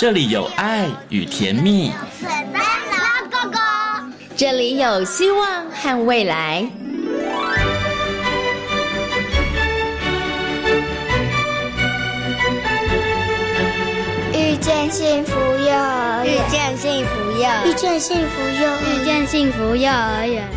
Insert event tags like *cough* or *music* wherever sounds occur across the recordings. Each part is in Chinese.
这里有爱与甜蜜，水灯笼哥哥，这里有希望和未来。遇见幸福幼儿遇，见幸福幼儿遇见幸福幼儿园，遇见幸福幼儿园。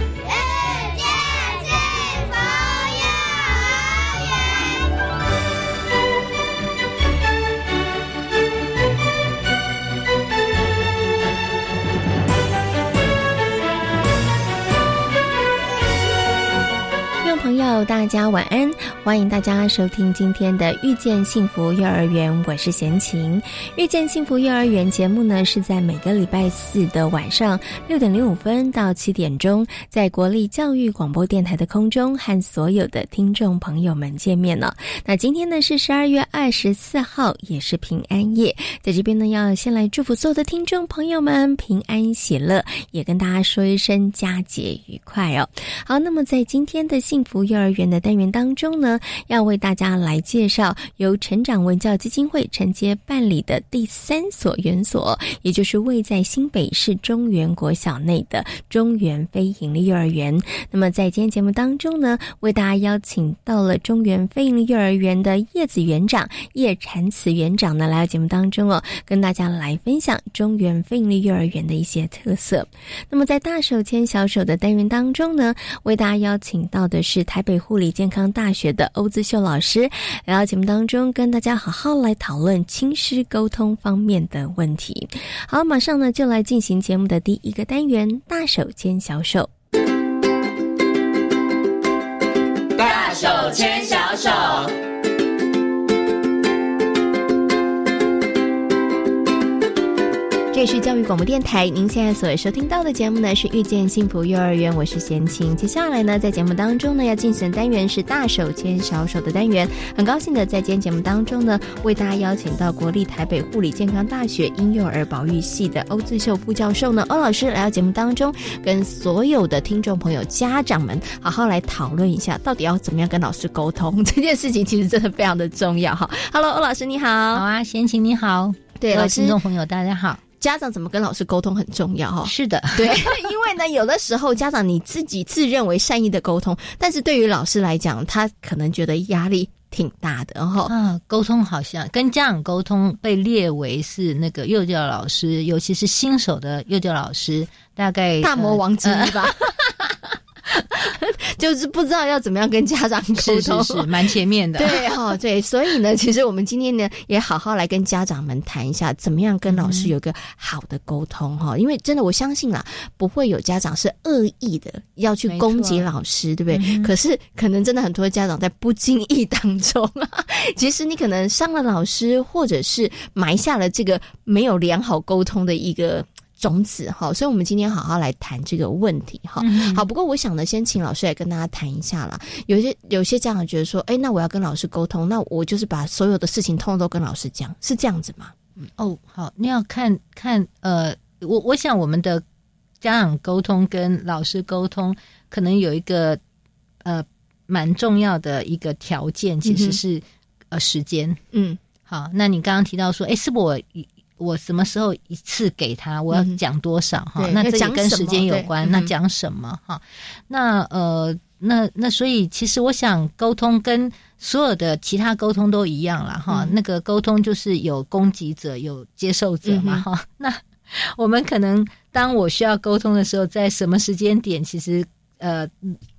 大家晚安！欢迎大家收听今天的《遇见幸福幼儿园》，我是贤琴。《遇见幸福幼儿园》节目呢，是在每个礼拜四的晚上六点零五分到七点钟，在国立教育广播电台的空中和所有的听众朋友们见面了。那今天呢是十二月二十四号，也是平安夜，在这边呢要先来祝福所有的听众朋友们平安喜乐，也跟大家说一声佳节愉快哦。好，那么在今天的幸福幼儿园的单元当中呢，要为大家来介绍由成长文教基金会承接办理的第三所园所，也就是位在新北市中原国小内的中原非营利幼儿园。那么在今天节目当中呢，为大家邀请到了中原非营利幼儿园的叶子园长叶禅慈园长呢，来到节目当中哦，跟大家来分享中原非营利幼儿园的一些特色。那么在大手牵小手的单元当中呢，为大家邀请到的是台北护理健康大学的欧姿秀老师，来到节目当中跟大家好好来讨论亲师沟通方面的问题。好，马上呢就来进行节目的第一个单元——大手牵小手。大手牵小手。里是教育广播电台，您现在所收听到的节目呢是遇见幸福幼儿园，我是贤琴。接下来呢，在节目当中呢要进行的单元是大手牵小手的单元。很高兴的在今天节目当中呢，为大家邀请到国立台北护理健康大学婴幼儿保育系的欧志秀副教授呢，欧老师来到节目当中，跟所有的听众朋友、家长们好好来讨论一下，到底要怎么样跟老师沟通这件事情，其实真的非常的重要哈。Hello，欧老师你好。好啊，贤琴你好，对老师听众朋友大家好。家长怎么跟老师沟通很重要哈。是的，*laughs* 对，因为呢，有的时候家长你自己自认为善意的沟通，但是对于老师来讲，他可能觉得压力挺大的，然后啊，沟通好像跟家长沟通被列为是那个幼教老师，尤其是新手的幼教老师，大概大魔王之呃一吧。*laughs* *laughs* 就是不知道要怎么样跟家长沟通，是是蛮前面的。对哈、对，所以呢，其实我们今天呢，也好好来跟家长们谈一下，怎么样跟老师有个好的沟通哈、因为真的我相信啦，不会有家长是恶意的要去攻击老师，对不对？嗯可是可能真的很多家长在不经意当中啊，其实你可能伤了老师，或者是埋下了这个没有良好沟通的一个。种子哈，所以我们今天好好来谈这个问题哈。嗯好，不过我想呢，先请老师来跟大家谈一下啦。有些有些家长觉得说，哎，那我要跟老师沟通，那我就是把所有的事情通通都跟老师讲，是这样子吗？哦，好，那要看看呃，我我想我们的家长沟通跟老师沟通，可能有一个呃蛮重要的一个条件，其实是、呃时间。嗯好，那你刚刚提到说，哎，是不是我一我什么时候一次给他，我要嗯讲多少哈、对那这也跟时间有关。那讲什么哈？那呃，那那所以其实我想沟通跟所有的其他沟通都一样了哈、嗯那个沟通就是有供给者，有接受者嘛嗯哈、*laughs* 那我们可能当我需要沟通的时候，在什么时间点，其实呃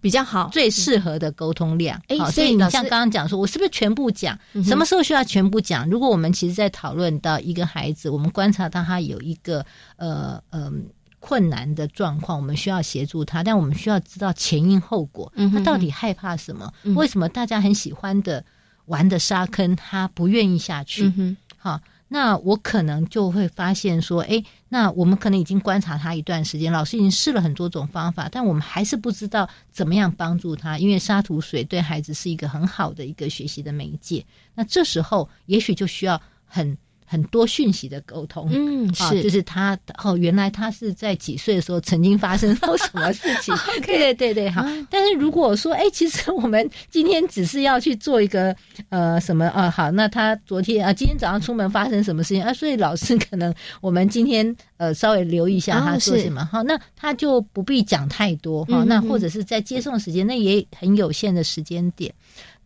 比较好。最适合的沟通量。哎好，所以你像刚刚讲说，我是不是全部讲？嗯什么时候需要全部讲？如果我们其实在讨论到一个孩子，我们观察到他有一个呃嗯。困难的状况，我们需要协助他，但我们需要知道前因后果。嗯他到底害怕什么？嗯为什么大家很喜欢的玩的沙坑，他不愿意下去？嗯哼，好，那我可能就会发现说，哎，那我们可能已经观察他一段时间，老师已经试了很多种方法，但我们还是不知道怎么样帮助他，因为沙土水对孩子是一个很好的一个学习的媒介。那这时候也许就需要很。很多讯息的沟通。嗯，啊，是，就是他哦，原来他是在几岁的时候曾经发生过什么事情？*laughs* 对对对对，好。啊但是如果说，哎，其实我们今天只是要去做一个呃什么啊，好，那他昨天啊，今天早上出门发生什么事情啊？所以老师可能我们今天呃稍微留意一下哦他做什么哈、那他就不必讲太多哈、嗯嗯那或者是在接送时间，那也很有限的时间点。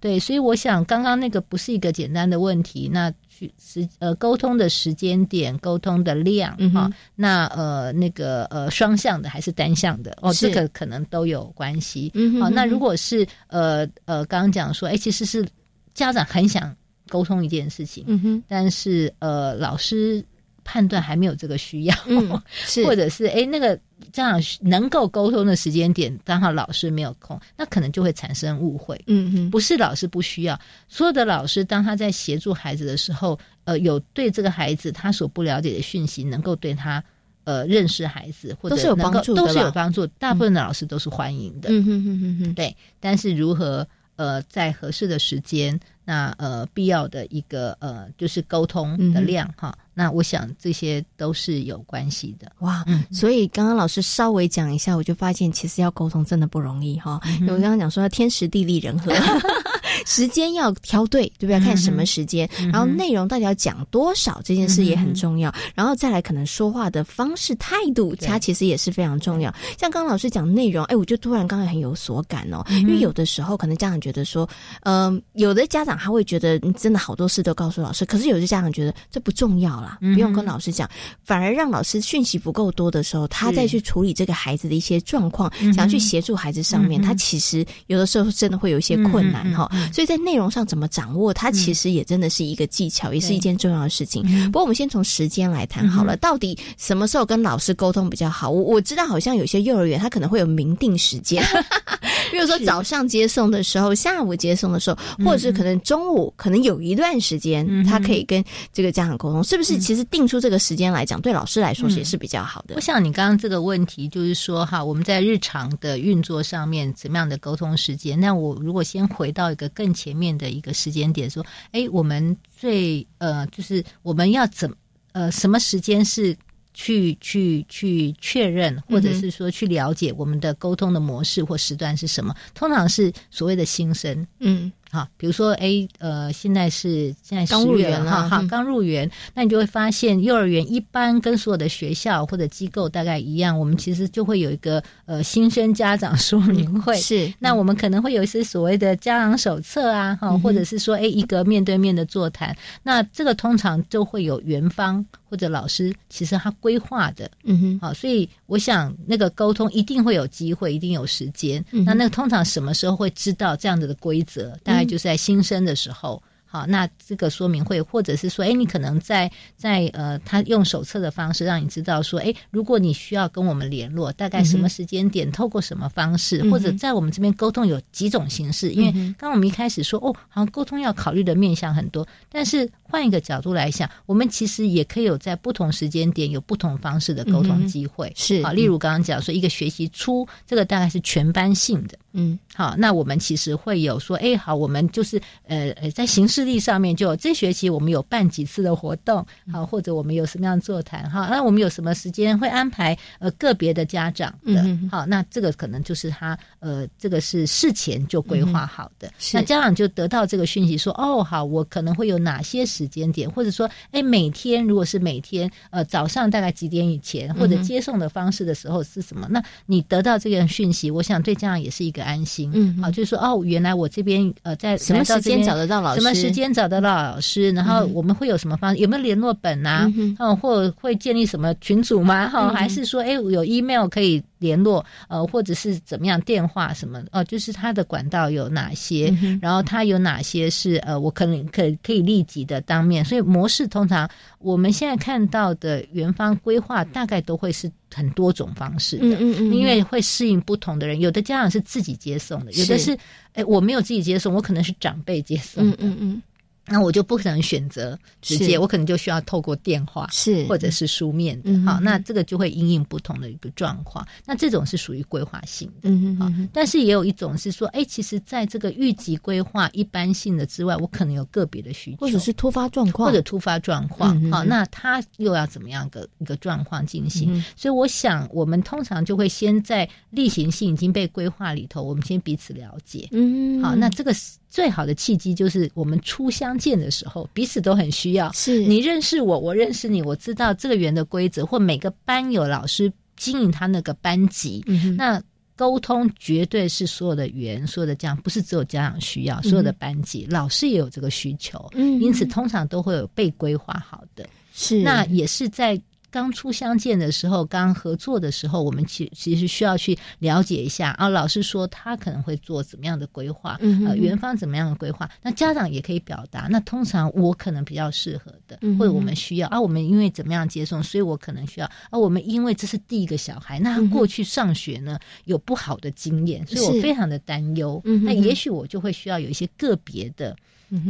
对，所以我想刚刚那个不是一个简单的问题，那去时呃沟通的时间点、沟通的量哈、嗯哼。那呃那个呃双向的还是单向的哦，这个可能都有关系。好、那如果是呃呃刚刚讲说，哎，其实是家长很想沟通一件事情，嗯哼，但是呃老师判断还没有这个需要，嗯，是，或者是哎那个家长能够沟通的时间点刚好老师没有空，那可能就会产生误会。嗯嗯，不是老师不需要，所有的老师当他在协助孩子的时候，呃，有对这个孩子他所不了解的讯息，能够对他呃认识孩子，或者都是有能够帮助的都是有帮助。大部分的老师都是欢迎的，嗯哼哼哼哼，对。但是如何呃在合适的时间，那呃必要的一个呃就是沟通的量哈、那我想这些都是有关系的。哇，嗯。所以刚刚老师稍微讲一下，我就发现其实要沟通真的不容易哈。嗯因为我刚刚讲说要天时地利人和，*laughs* 时间要挑对，对不对？看什么时间，嗯然后内容到底要讲多少，这件事也很重要。然后再来可能说话的方式、态度，对。它其实也是非常重要。像刚刚老师讲内容，哎，我就突然刚才很有所感哦，因为有的时候可能家长觉得说，嗯、有的家长他会觉得你真的好多事都告诉老师，可是有的家长觉得这不重要不用跟老师讲，反而让老师讯息不够多的时候，他再去处理这个孩子的一些状况，想要去协助孩子上面，嗯他其实有的时候真的会有一些困难哈、所以在内容上怎么掌握，它其实也真的是一个技巧，也是一件重要的事情。不过我们先从时间来谈好了，到底什么时候跟老师沟通比较好？我我知道好像有些幼儿园他可能会有明定时间，*laughs* 比如说早上接送的时候，下午接送的时候，或者是可能中午可能有一段时间，嗯他可以跟这个家长沟通，是不是？其实定出这个时间来讲，对老师来说也是比较好的我。想你刚刚这个问题就是说哈，我们在日常的运作上面怎么样的沟通时间？那我如果先回到一个更前面的一个时间点，说，哎，我们最呃，就是我们要怎呃什么时间是去去去确认，或者是说去了解我们的沟通的模式或时段是什么？通常是所谓的新生。嗯好，比如说，哎，呃，现在是现在刚入园哈，好嗯，刚入园，那你就会发现，幼儿园一般跟所有的学校或者机构大概一样，我们其实就会有一个呃新生家长说明会。是那我们可能会有一些所谓的家长手册啊，哈、嗯或者是说，哎，一个面对面的座谈，那这个通常就会有园方或者老师，其实他规划的，嗯哼好，所以我想那个沟通一定会有机会，一定有时间。嗯那那个通常什么时候会知道这样子的规则？大概就是在新生的时候。好，那这个说明会，或者是说，哎，你可能在在呃，他用手册的方式让你知道说，哎，如果你需要跟我们联络，大概什么时间点，透过什么方式，或者在我们这边沟通有几种形式。因为刚刚我们一开始说，哦，好像沟通要考虑的面向很多，但是换一个角度来想，我们其实也可以有在不同时间点有不同方式的沟通机会。是好，例如刚刚讲说一个学习初，这个大概是全班性的。嗯。好，那我们其实会有说，哎，好，我们就是呃呃，在形式力上面就有这学期我们有办几次的活动，好，或者我们有什么样的座谈，哈，那我们有什么时间会安排呃个别的家长的嗯，好，那这个可能就是他呃这个是事前就规划好的，是。那家长就得到这个讯息说，哦，好，我可能会有哪些时间点，或者说，哎，每天如果是每天呃早上大概几点以前，或者接送的方式的时候是什么？那你得到这个讯息，我想对家长也是一个安心。嗯哼好，就是说哦，原来我这边呃在什么时间找得到老师什么时间找得到老师？然后我们会有什么方式？有没有联络本啊？嗯嗯，或会建立什么群组吗？哈、还是说哎有 email 可以联络？呃，或者是怎么样电话什么？哦、就是它的管道有哪些？嗯然后它有哪些是呃我可能可以可以立即的当面？所以模式通常我们现在看到的园方规划大概都会是很多种方式的。嗯嗯嗯，因为会适应不同的人，有的家长是自己接送的，有的是是，哎，我没有自己接送，我可能是长辈接送的。嗯嗯嗯那我就不可能选择直接，我可能就需要透过电话是或者是书面的。好，那这个就会因应不同的一个状况。那这种是属于规划性的。好嗯哼嗯哼，但是也有一种是说，哎，其实在这个预级规划一般性的之外，我可能有个别的需求，或者是突发状况，或者突发状况好，那他又要怎么样个一个状况进行？嗯所以我想，我们通常就会先在例行性已经被规划里头，我们先彼此了解。嗯，好，那这个是最好的契机就是我们初相见的时候，彼此都很需要。是。你认识我，我认识你，我知道这个园的规则，或每个班有老师经营他那个班级，那沟通绝对是所有的园、所有的家长，不是只有家长需要，所有的班级、老师也有这个需求，嗯。因此通常都会有被规划好的。是。那也是在刚初相见的时候，刚合作的时候，我们其其实需要去了解一下啊。老师说他可能会做怎么样的规划，呃，嗯哼哼园方怎么样的规划，那家长也可以表达。那通常我可能比较适合的，或者我们需要啊，我们因为怎么样接送，所以我可能需要啊。我们因为这是第一个小孩，那他过去上学呢有不好的经验，所以我非常的担忧。那也许我就会需要有一些个别的。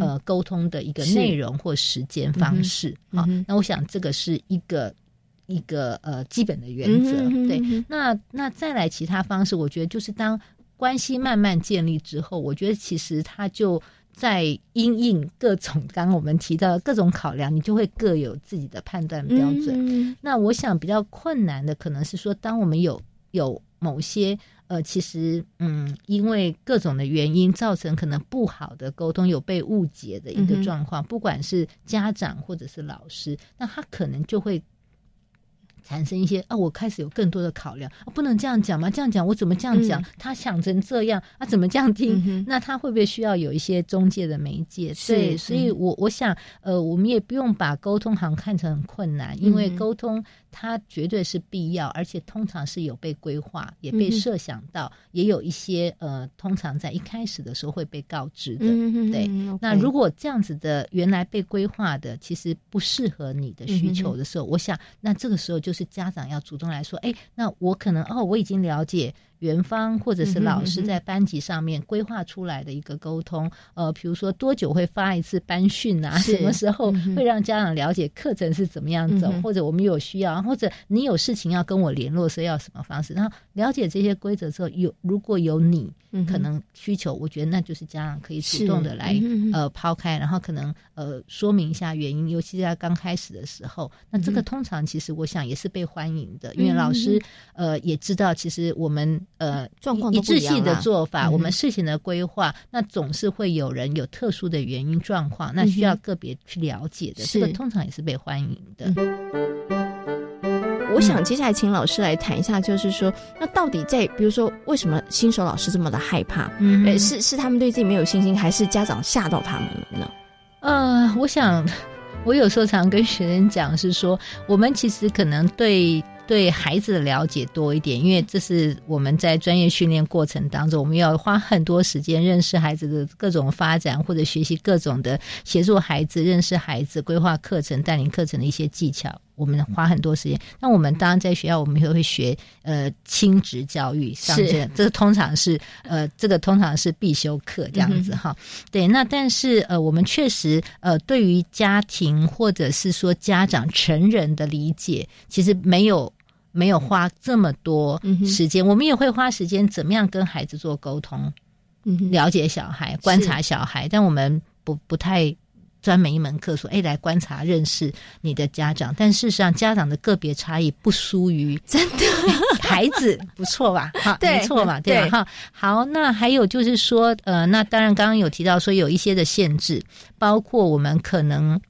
呃，沟通的一个内容或时间方式。好、那我想这个是一个一个呃基本的原则。对那那再来其他方式，我觉得就是当关系慢慢建立之后，我觉得其实它就。在因应各种刚刚我们提到的各种考量，你就会各有自己的判断标准。嗯那我想比较困难的，可能是说，当我们有有某些呃，其实嗯，因为各种的原因造成可能不好的沟通，有被误解的一个状况，不管是家长或者是老师，那他可能就会。产生一些啊，我开始有更多的考量啊，不能这样讲吗？这样讲我怎么这样讲？嗯他想成这样啊，怎么这样听？嗯那他会不会需要有一些中介的媒介？对，所以嗯我我想，呃，我们也不用把沟通行看成很困难，因为沟通它绝对是必要，而且通常是有被规划，也被设想到，也有一些呃，通常在一开始的时候会被告知的。对那如果这样子的原来被规划的，其实不适合你的需求的时候，我想那这个时候就是家长要主动来说，哎，那我可能哦，我已经了解园方或者是老师在班级上面规划出来的一个沟通，呃，比如说多久会发一次班训啊，什么时候会让家长了解课程是怎么样走，嗯或者我们有需要，或者你有事情要跟我联络是要什么方式，然后了解这些规则之后，有如果有你嗯可能需求，我觉得那就是家长可以主动的来呃抛开，然后可能呃说明一下原因，尤其是在刚开始的时候，那这个嗯通常其实我想也是被欢迎的，因为老师呃也知道，其实我们呃状况一致性的做法，嗯我们事情的规划，那总是会有人有特殊的原因状况，那需要个别去了解的，这个通常也是被欢迎的。我想接下来请老师来谈一下，就是说，那到底在比如说，为什么新手老师这么的害怕？嗯呃，是是他们对自己没有信心，还是家长吓到他们了呢？呃，我想，*laughs* 我有时候常跟学生讲是说，我们其实可能对对孩子的了解多一点，因为这是我们在专业训练过程当中，我们要花很多时间认识孩子的各种发展，或者学习各种的协助孩子认识孩子、规划课程、带领课程的一些技巧。我们花很多时间。那我们当然在学校，我们也会学呃亲职教育上是这这个通常是呃这个通常是必修课这样子哈。对，那但是呃我们确实呃对于家庭或者是说家长成人的理解，其实没有。没有花这么多时间，我们也会花时间怎么样跟孩子做沟通，嗯，了解小孩、观察小孩，但我们不不太专门一门课说，哎，来观察认识你的家长。但事实上，家长的个别差异不输于真的 *laughs* 孩子，不错吧？*laughs* 好，对没错嘛，对吧？对哈，好，那还有就是说，呃，那当然刚刚有提到说有一些的限制，包括我们可能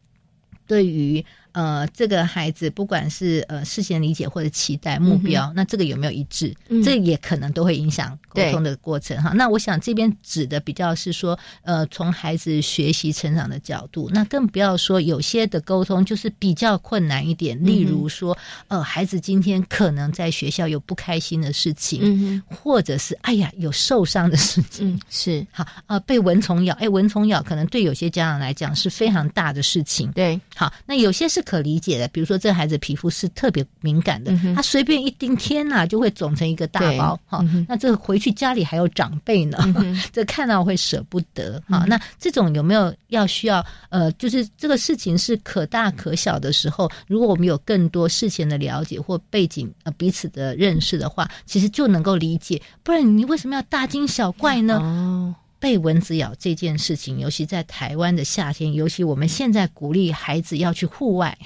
对于。呃，这个孩子不管是呃事先理解或者期待目标，那这个有没有一致？嗯这也可能都会影响沟通的过程哈。那我想这边指的比较是说，呃，从孩子学习成长的角度，那更不要说有些的沟通就是比较困难一点，例如说，呃，孩子今天可能在学校有不开心的事情，嗯或者是哎呀有受伤的事情。嗯是好啊、被蚊虫咬，哎，蚊虫咬可能对有些家长来讲是非常大的事情。对，好，那有些是可理解的。比如说，这个孩子皮肤是特别敏感的，嗯他随便一叮，天哪，就会肿成一个大包。哈、那这个回去家里还有长辈呢，嗯这看到会舍不得。哈、嗯那这种有没有要需要？呃，就是这个事情是可大可小的时候，如果我们有更多事前的了解或背景呃彼此的认识的话，其实就能够理解。不然你为什么要大惊小怪呢？哦，被蚊子咬这件事情，尤其在台湾的夏天，尤其我们现在鼓励孩子要去户外，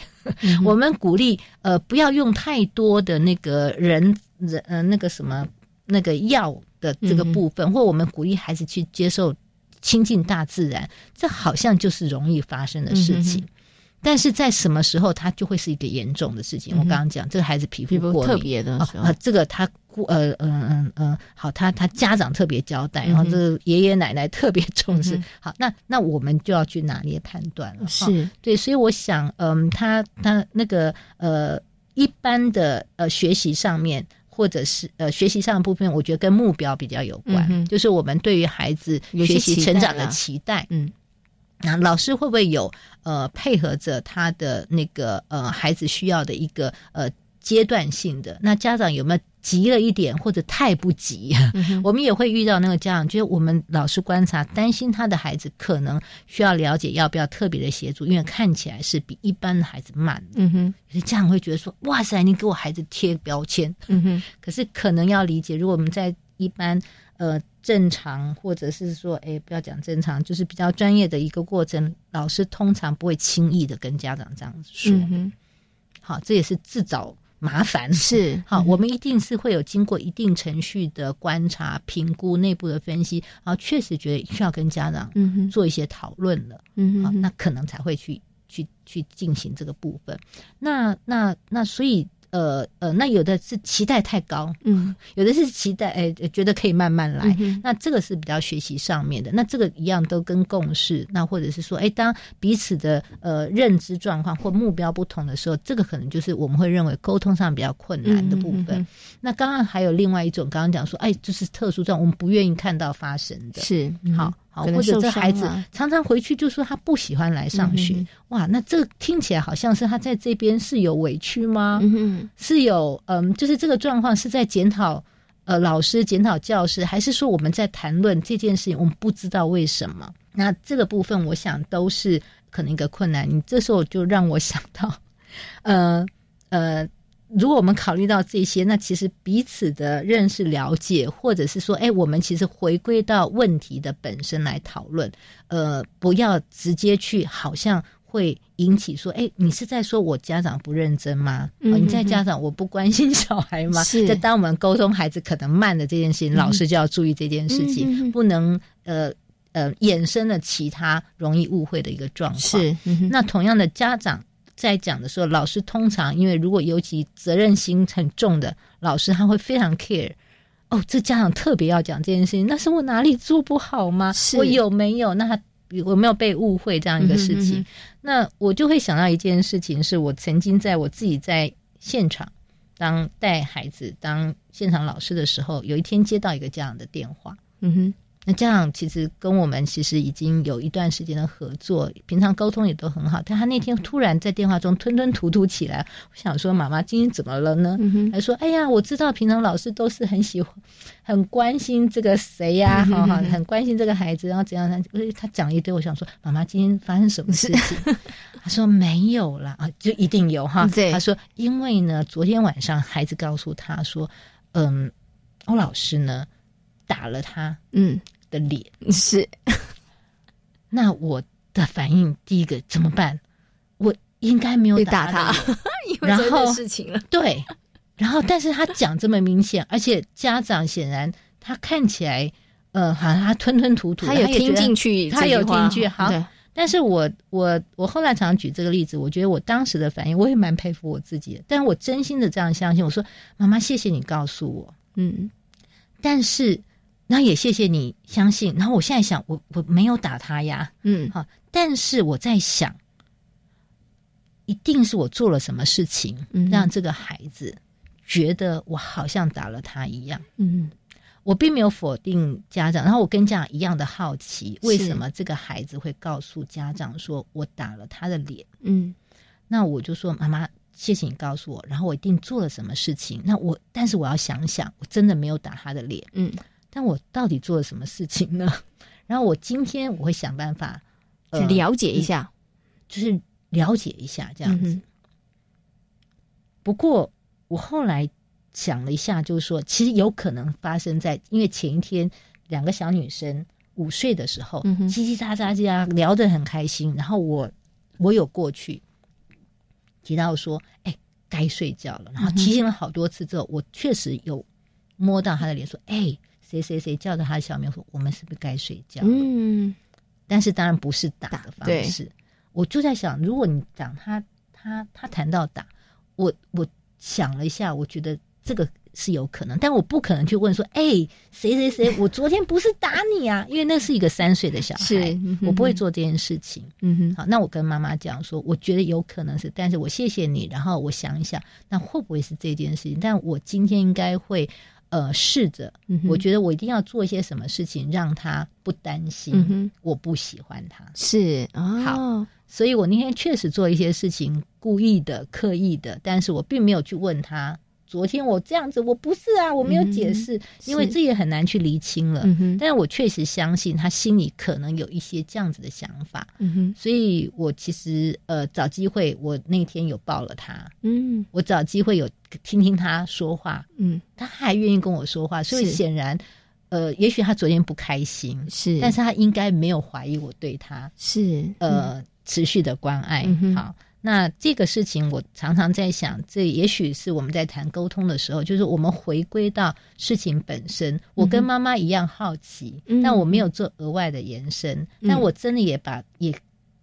嗯我们鼓励呃不要用太多的那个人人呃那个什么那个药的这个部分，或我们鼓励孩子去接受亲近大自然，这好像就是容易发生的事情。嗯但是在什么时候，它就会是一个严重的事情。嗯我刚刚讲，这个孩子皮肤过敏，特别的时候这个他呃嗯嗯嗯，好，他他家长特别交代，然后这个爷爷奶奶特别重视。嗯好，那那我们就要去拿捏判断了。哈是对，所以我想，嗯，他他那个呃，一般的呃学习上面。或者是呃学习上的部分，我觉得跟目标比较有关，嗯就是我们对于孩子学习成长的啦期待，嗯那老师会不会有呃配合着他的那个呃孩子需要的一个呃阶段性的？那家长有没有急了一点，或者太不急？嗯 *laughs* 我们也会遇到那个家长，就是我们老师观察，担心他的孩子可能需要了解要不要特别的协助，因为看起来是比一般的孩子慢的。嗯哼有些家长会觉得说：“哇塞，你给我孩子贴标签。”嗯哼可是可能要理解，如果我们在一般呃正常，或者是说，哎，不要讲正常，就是比较专业的一个过程，老师通常不会轻易的跟家长这样子说。嗯好，这也是自找麻烦。是 *laughs* 好，嗯我们一定是会有经过一定程序的观察、评估、内部的分析，然后确实觉得需要跟家长嗯哼做一些讨论了。嗯好那可能才会去去去进行这个部分。那那那，所以呃呃，那有的是期待太高，嗯有的是期待哎觉得可以慢慢来。嗯那这个是比较学习上面的，那这个一样都跟共识，那或者是说，哎，当彼此的呃认知状况或目标不同的时候，这个可能就是我们会认为沟通上比较困难的部分。那刚刚还有另外一种，刚刚讲说，哎，就是特殊状况，我们不愿意看到发生的。是嗯好好，或者这孩子常常回去就说他不喜欢来上学，嗯哇，那这听起来好像是他在这边是有委屈吗？嗯是有嗯，就是这个状况是在检讨呃老师、检讨教师，还是说我们在谈论这件事情，我们不知道为什么？那这个部分，我想都是可能一个困难。你这时候就让我想到，呃呃。如果我们考虑到这些，那其实彼此的认识、了解，或者是说，哎，我们其实回归到问题的本身来讨论，呃，不要直接去好像会引起说，哎，你是在说我家长不认真吗？嗯哦、你在家长我不关心小孩吗？是在当我们沟通孩子可能慢的这件事情，嗯老师就要注意这件事情，不能呃呃衍生了其他容易误会的一个状况。是嗯那同样的，家长在讲的时候，老师通常因为如果尤其责任心很重的老师，他会非常 care。哦，这家长特别要讲这件事情，那是我哪里做不好吗？我有没有？那他有没有被误会这样一个事情？嗯哼嗯哼那我就会想到一件事情，是我曾经在我自己在现场当带孩子当现场老师的时候，有一天接到一个家长的电话，嗯哼那家长其实跟我们其实已经有一段时间的合作，平常沟通也都很好。但他那天突然在电话中吞吞吐吐起来，我想说：“妈妈，今天怎么了呢？”还说：“哎呀，我知道平常老师都是很喜欢、很关心这个谁呀、哈、哈，很关心这个孩子，然后怎样？他他讲一堆，我想说，妈妈今天发生什么事情？他说没有啦，啊，就一定有哈。对他说，因为呢，昨天晚上孩子告诉他说，嗯，欧老师呢打了他嗯的脸。是 *laughs* 那我的反应第一个怎么办？我应该没有打打他，*laughs* 因为然后事情了 *laughs* 对，然后但是他讲这么明显，而且家长显然他看起来，呃，好像他吞吞吐吐，他有听进去他有听进去好对但是我我我后来常常举这个例子，我觉得我当时的反应，我也蛮佩服我自己的。但我真心的这样相信，我说妈妈，谢谢你告诉我，嗯但是那也谢谢你相信。然后我现在想，我我没有打他呀，嗯好，但是我在想，一定是我做了什么事情，嗯让这个孩子觉得我好像打了他一样。嗯我并没有否定家长，然后我跟家长一样的好奇，为什么这个孩子会告诉家长说我打了他的脸？嗯那我就说妈妈，谢谢你告诉我，然后我一定做了什么事情。那我但是我要想想，我真的没有打他的脸，嗯，但我到底做了什么事情呢？*laughs* 然后我今天我会想办法去呃了解一下，就是了解一下这样子。嗯不过我后来想了一下，就是说，其实有可能发生在因为前一天两个小女生午睡的时候，叽叽喳喳这样聊得很开心，然后我我有过去提到说，哎，该睡觉了，然后提醒了好多次之后，我确实有摸到她的脸，说，哎，谁谁谁叫着他的小名说，我们是不是该睡觉了？嗯但是当然不是打的方式。我就在想，如果你讲他他他谈到打，我我想了一下，我觉得这个是有可能，但我不可能去问说，哎、谁谁谁，我昨天不是打你啊？*laughs* 因为那是一个三岁的小孩，我不会做这件事情。嗯哼，好，那我跟妈妈讲说，我觉得有可能是，但是我谢谢你，然后我想一想，那会不会是这件事情？但我今天应该会呃试着，嗯我觉得我一定要做一些什么事情，让他不担心，我不喜欢他。是哦，好所以我那天确实做一些事情，故意的、刻意的，但是我并没有去问他。昨天我这样子，我不是啊，我没有解释，因为是这也很难去厘清了。但是我确实相信他心里可能有一些这样子的想法，嗯哼。所以我其实呃找机会，我那天有抱了他，嗯。我找机会有听听他说话，嗯。他还愿意跟我说话，所以是。显然，呃，也许他昨天不开心，是，但是他应该没有怀疑我对他是。呃、持续的关爱。好，那这个事情我常常在想，这也许是我们在谈沟通的时候，就是我们回归到事情本身。我跟妈妈一样好奇，嗯但我没有做额外的延伸，嗯。但我真的也把也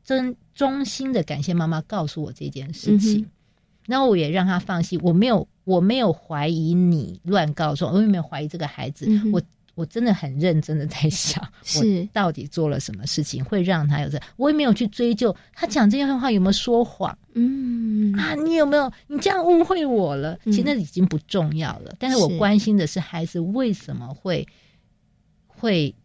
真衷心的感谢妈妈告诉我这件事情。嗯哼。然后我也让她放心，我没有，我没有怀疑你乱告状我，我也没有怀疑这个孩子，嗯我我真的很认真的在 *laughs* 想，是。我到底做了什么事情会让他有这，我也没有去追究他讲这些话有没有说谎？嗯。啊，你有没有你这样误会我了？嗯其实那已经不重要了，但是我关心的是孩子为什么会会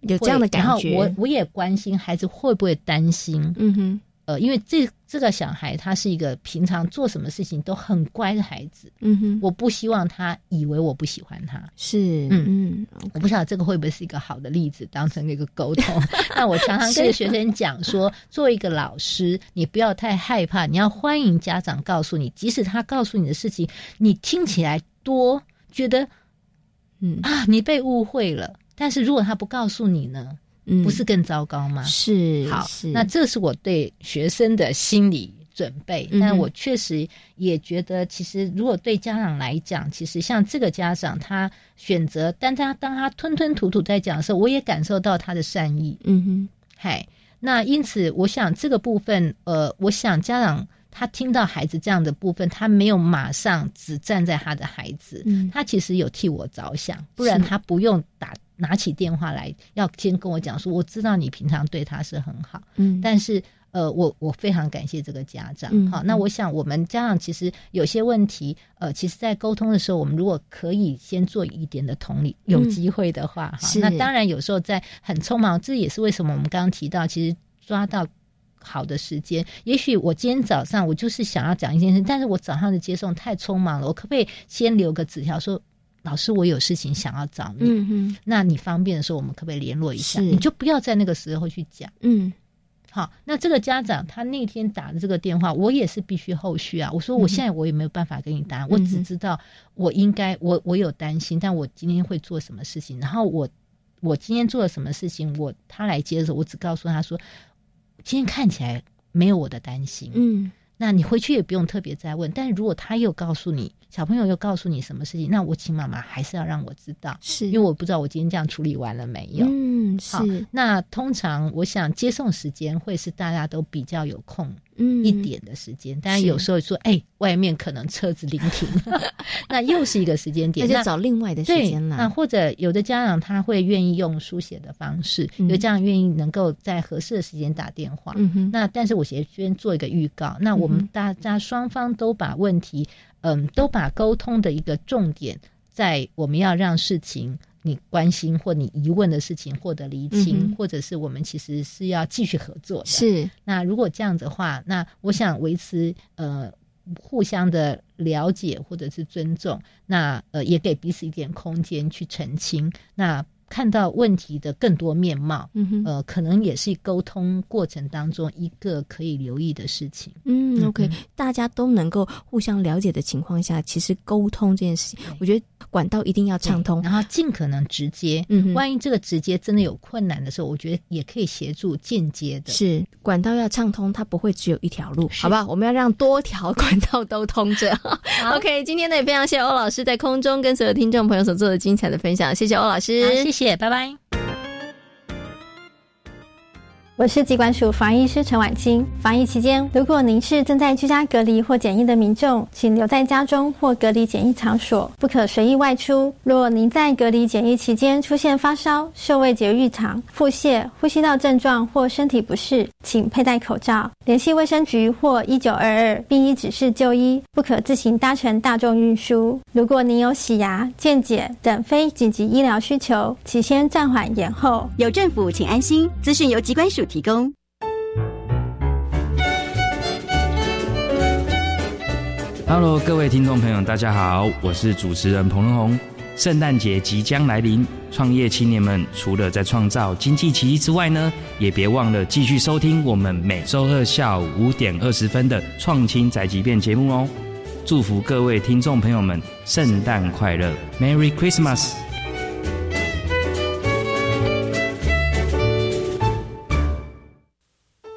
有这样的会然后感觉，我我也关心孩子会不会担心，嗯哼。呃，因为这这个小孩他是一个平常做什么事情都很乖的孩子，嗯哼，我不希望他以为我不喜欢他。是嗯嗯我不晓得这个会不会是一个好的例子，当成一个沟通。*laughs* 那我常常跟学生讲说，作为一个老师，你不要太害怕，你要欢迎家长告诉你，即使他告诉你的事情，你听起来多觉得嗯啊，你被误会了。但是如果他不告诉你呢，嗯，不是更糟糕吗？是好是，那这是我对学生的心理准备，嗯但我确实也觉得，其实如果对家长来讲，其实像这个家长，他选择，但他当他吞吞吐吐在讲的时候，我也感受到他的善意，嗯哼。嗨，那因此，我想这个部分，呃，我想家长他听到孩子这样的部分，他没有马上只站在他的孩子，嗯。他其实有替我着想，不然他不用打拿起电话来，要先跟我讲说，我知道你平常对他是很好，嗯，但是呃，我我非常感谢这个家长。嗯好，那嗯我想我们家长其实有些问题，呃，其实在沟通的时候，我们如果可以先做一点的同理，有机会的话，哈、嗯那当然有时候在很匆忙，这也是为什么我们刚刚提到，其实抓到。好的时间，也许我今天早上我就是想要讲一件事，但是我早上的接送太匆忙了，我可不可以先留个纸条说，老师我有事情想要找你，那你方便的时候我们可不可以联络一下？是你就不要在那个时候去讲。嗯好，那这个家长他那天打的这个电话，我也是必须后续啊。我说我现在我也没有办法给你答案，我只知道我应该我我有担心，但我今天会做什么事情，然后我我今天做了什么事情，我他来接的时候，我只告诉他说，今天看起来没有我的担心，嗯那你回去也不用特别再问。但是如果他又告诉你，小朋友又告诉你什么事情，那我请妈妈还是要让我知道，是，因为我不知道我今天这样处理完了没有。嗯好是，那通常我想接送时间会是大家都比较有空嗯一点的时间，当然是有时候说，哎、外面可能车子临停，*laughs* 那又是一个时间点那点。就找另外的时间了那，或者有的家长他会愿意用书写的方式，嗯有家长愿意能够在合适的时间打电话。嗯哼那但是我先先做一个预告，那我们大家双方都把问题，嗯，都把沟通的一个重点在我们要让事情你关心或你疑问的事情获得厘清，嗯或者是我们其实是要继续合作的。是那如果这样子的话，那我想维持呃互相的了解或者是尊重，那呃也给彼此一点空间去澄清，那看到问题的更多面貌。嗯哼呃，可能也是沟通过程当中一个可以留意的事情。嗯，OK，嗯大家都能够互相了解的情况下，其实沟通这件事情，我觉得管道一定要畅通。然后尽可能直接。嗯哼，万一这个直接真的有困难的时候，我觉得也可以协助间接的。是管道要畅通，它不会只有一条路，好不好？我们要让多条管道都通着。*laughs* OK，今天呢也非常谢谢欧老师在空中跟所有听众朋友所做的精彩的分享，谢谢欧老师，好，谢谢，拜拜。我是疾管署防疫师陈婉清。防疫期间，如果您是正在居家隔离或检疫的民众，请留在家中或隔离检疫场所，不可随意外出。若您在隔离检疫期间出现发烧、嗅味觉异常、腹泻、呼吸道症状或身体不适，请佩戴口罩，联系卫生局或一九二二，并依指示就医，不可自行搭乘大众运输。如果您有洗牙、健检等非紧急医疗需求，请先暂缓延后。有政府，请安心。资讯由疾管署提供。Hello，各位听众朋友，大家好，我是主持人彭仁宏。圣诞节即将来临，创业青年们除了在创造经济奇迹之外呢，也别忘了继续收听我们每周二下午五点二十分的《创青宅急便》节目哦。祝福各位听众朋友们圣诞快乐，Merry Christmas！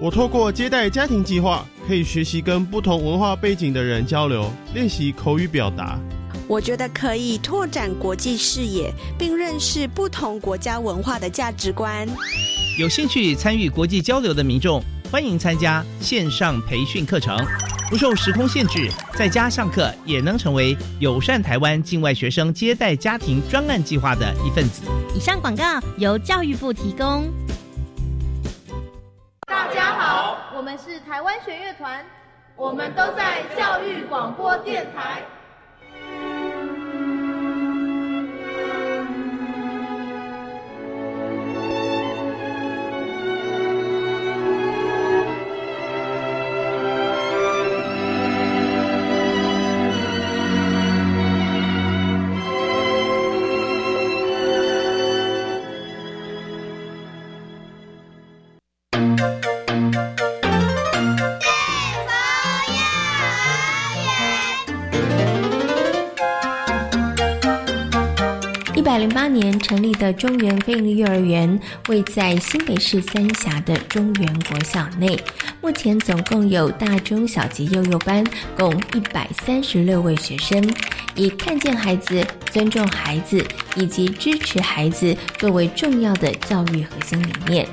我透过接待家庭计划，可以学习跟不同文化背景的人交流，练习口语表达。我觉得可以拓展国际视野，并认识不同国家文化的价值观。有兴趣参与国际交流的民众，欢迎参加线上培训课程，不受时空限制，在家上课也能成为友善台湾境外学生接待家庭专案计划的一份子。以上广告由教育部提供。们是台湾弦乐团，我们都在教育广播电台。的中原非营利幼儿园，位在新北市三峡的中原国小内。目前总共有大中小级幼幼班，共一百三十六位学生，以看见孩子、尊重孩子以及支持孩子作为重要的教育核心理念。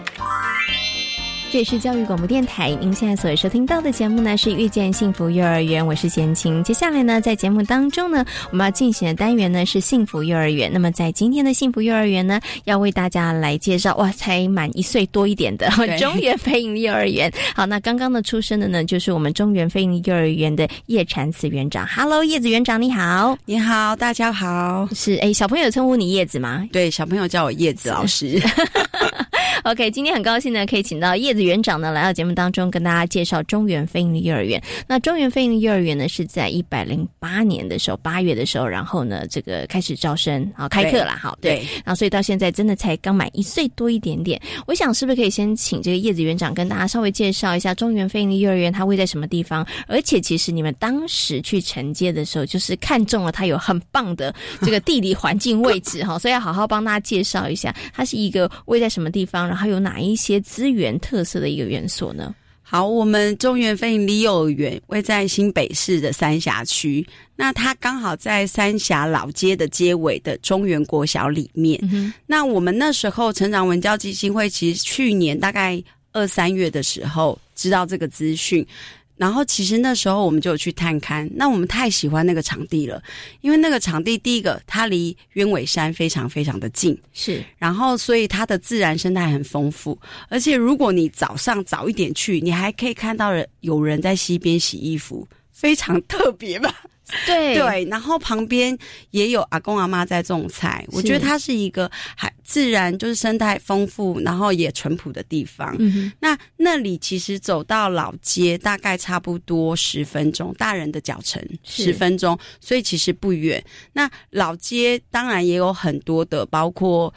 这里是教育广播电台，您现在所收听到的节目呢是《遇见幸福幼儿园》，我是贤琴。接下来呢，在节目当中呢，我们要进行的单元呢是幸福幼儿园。那么在今天的幸福幼儿园呢，要为大家来介绍哇，才满一岁多一点的中原非营利幼儿园。好，那刚刚的出生的呢，就是我们中原非营利幼儿园的叶禅慈园长。Hello，叶子园长你好，你好，大家好。是哎，小朋友称呼你叶子吗？对，小朋友叫我叶子老师。*laughs* *laughs* *laughs* *laughs* OK，今天很高兴呢，可以请到叶子园长呢来到节目当中，跟大家介绍中原飞鹰的幼儿园。那中原飞鹰的幼儿园呢，是在一百零八年的时候，八月的时候，然后呢，这个开始招生啊，开课了，哈，对，然后所以到现在真的才刚满一岁多一点点。我想是不是可以先请这个叶子园长跟大家稍微介绍一下中原飞鹰的幼儿园它位在什么地方？而且其实你们当时去承接的时候，就是看中了它有很棒的这个地理环境位置哈，所以要好好帮大家介绍一下，它是一个位在什么地方，然后有哪一些资源特色的一个园所呢？好，我们中原非营利幼儿园位在新北市的三峡区，那它刚好在三峡老街的街尾的中原国小里面。嗯、那我们那时候成长文教基金会其实去年大概二三月的时候知道这个资讯。然后其实那时候我们就有去探勘，那我们太喜欢那个场地了，因为那个场地第一个它离鸢尾山非常非常的近，是，然后所以它的自然生态很丰富，而且如果你早上早一点去，你还可以看到人有人在溪边洗衣服，非常特别吧。对对，然后旁边也有阿公阿妈在种菜，我觉得它是一个还自然就是生态丰富，然后也淳朴的地方。嗯那那里其实走到老街大概差不多十分钟，大人的脚程十分钟，所以其实不远。那老街当然也有很多的，包括。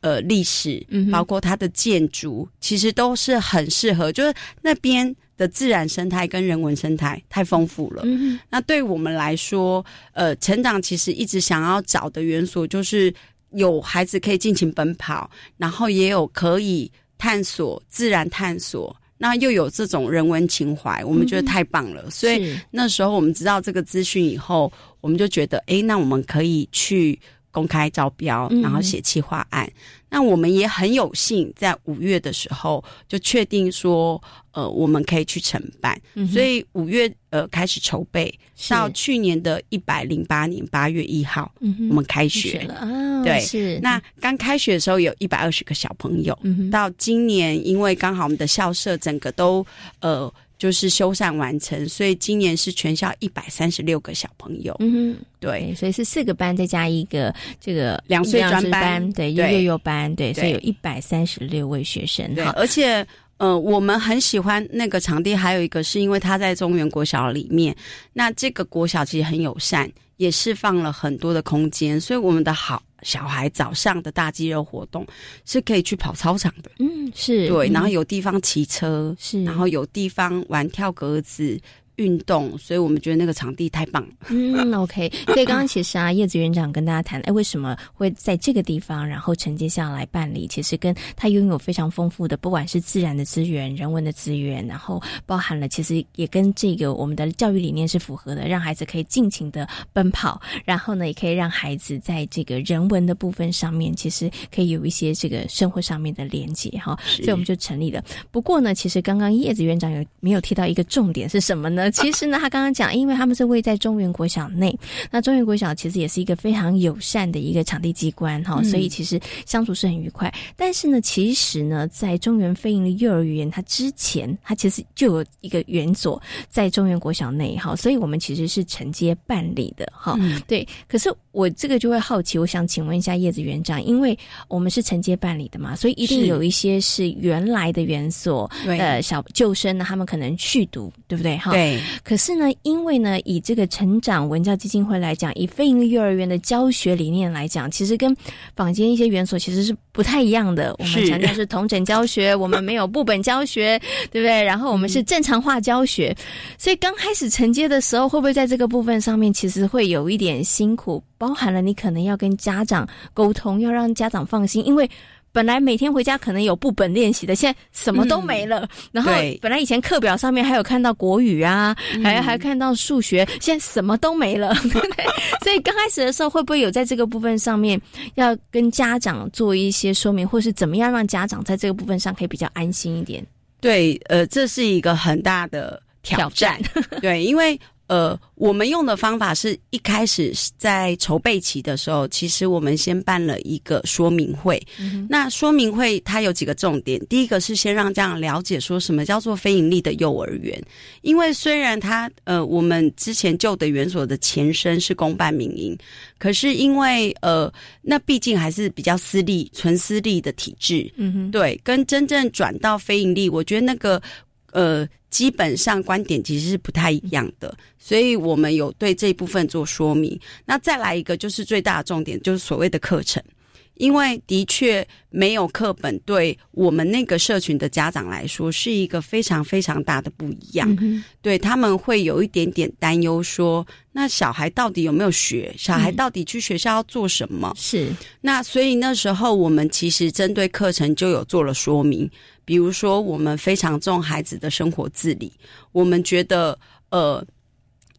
呃，历史，包括它的建筑，其实都是很适合，就是那边的自然生态跟人文生态太丰富了。嗯那对我们来说，呃，成长其实一直想要找的元素，就是有孩子可以尽情奔跑，然后也有可以探索自然探索，那又有这种人文情怀，我们觉得太棒了。所以那时候我们知道这个资讯以后，我们就觉得，诶，那我们可以去公开招标，嗯。然后写企划案。那我们也很有幸，在五月的时候就确定说，呃，我们可以去承办。嗯所以五月呃开始筹备，到去年的一百零八年八月一号，嗯我们开开学了啊，对是。那刚开学的时候有一百二十个小朋友，嗯到今年因为刚好我们的校舍整个都呃就是修缮完成，所以今年是全校一百三十六个小朋友。嗯哼，对，所以是四个班再加一个这个两岁专班班，对，对幼幼班，对，所以有一百三十六位学生对，哈。而且呃，我们很喜欢那个场地，还有一个是因为它在中原国小里面，那这个国小其实很友善，也释放了很多的空间，所以我们的好小孩早上的大肌肉活动是可以去跑操场的，嗯，是。对，嗯然后有地方骑车，是。然后有地方玩跳格子。运动，所以我们觉得那个场地太棒了。嗯，OK。所以刚刚其实啊，*laughs* 叶子园长跟大家谈，哎，为什么会在这个地方，然后承接下来办理？其实跟他拥有非常丰富的，不管是自然的资源、人文的资源，然后包含了其实也跟这个我们的教育理念是符合的，让孩子可以尽情的奔跑，然后呢，也可以让孩子在这个人文的部分上面，其实可以有一些这个生活上面的连接哈。所以我们就成立了。不过呢，其实刚刚叶子园长有没有提到一个重点是什么呢？其实呢，他刚刚讲，因为他们是位在中原国小内，那中原国小其实也是一个非常友善的一个场地机关哈，嗯所以其实相处是很愉快。但是呢，其实呢，在中原非营利幼儿园，它之前它其实就有一个园所在中原国小内哈，所以我们其实是承接办理的哈。嗯对，可是我这个就会好奇，我想请问一下叶子园长，因为我们是承接办理的嘛，所以一定有一些是原来的园所，对呃，小旧生呢，他们可能去读，对不对？哈，。对，可是呢，因为呢，以这个成长文教基金会来讲，以非营利幼儿园的教学理念来讲，其实跟坊间一些园所其实是不太一样的。我们强调是同整教学，我们没有部本教学，对不对？然后我们是正常化教学，所以刚开始承接的时候，会不会在这个部分上面其实会有一点辛苦？包含了你可能要跟家长沟通，要让家长放心，因为。本来每天回家可能有部本练习的，现在什么都没了。然后本来以前课表上面还有看到国语啊，嗯还还看到数学，现在什么都没了。对所以刚开始的时候，会不会有在这个部分上面要跟家长做一些说明，或是怎么样让家长在这个部分上可以比较安心一点？对，呃，这是一个很大的挑战。对，因为呃，我们用的方法是一开始在筹备期的时候，其实我们先办了一个说明会。那说明会它有几个重点，第一个是先让家长了解说什么叫做非盈利的幼儿园，因为虽然它呃我们之前旧的园所的前身是公办民营，可是因为呃那毕竟还是比较私立、纯私立的体制，嗯哼，对，跟真正转到非盈利，我觉得那个呃，基本上观点其实是不太一样的，所以我们有对这一部分做说明。那再来一个就是最大的重点，就是所谓的课程。因为的确没有课本，对我们那个社群的家长来说是一个非常非常大的不一样。嗯对他们会有一点点担忧，说那小孩到底有没有学？小孩嗯到底去学校要做什么？是那所以那时候我们其实针对课程就有做了说明，比如说我们非常重孩子的生活自理，我们觉得呃